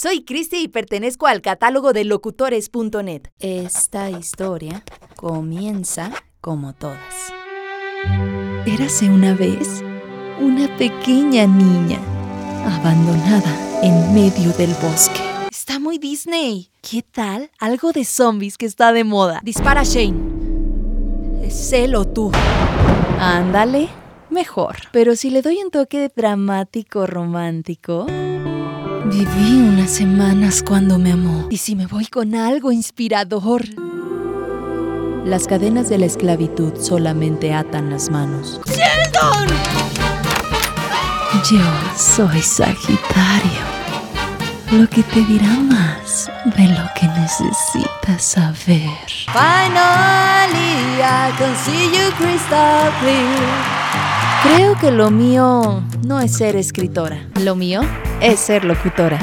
Soy Cristi y pertenezco al catálogo de locutores.net. Esta historia comienza como todas. Érase una vez una pequeña niña abandonada en medio del bosque. Está muy Disney. ¿Qué tal? Algo de zombies que está de moda. Dispara Shane. Es él o tú. Ándale, mejor. Pero si le doy un toque dramático romántico. Viví unas semanas cuando me amó. ¿Y si me voy con algo inspirador? Las cadenas de la esclavitud solamente atan las manos. ¡Sheldon! Yo soy Sagitario. Lo que te dirá más de lo que necesitas saber. Finally, I can see you crystal clear. Creo que lo mío no es ser escritora. Lo mío es ser locutora.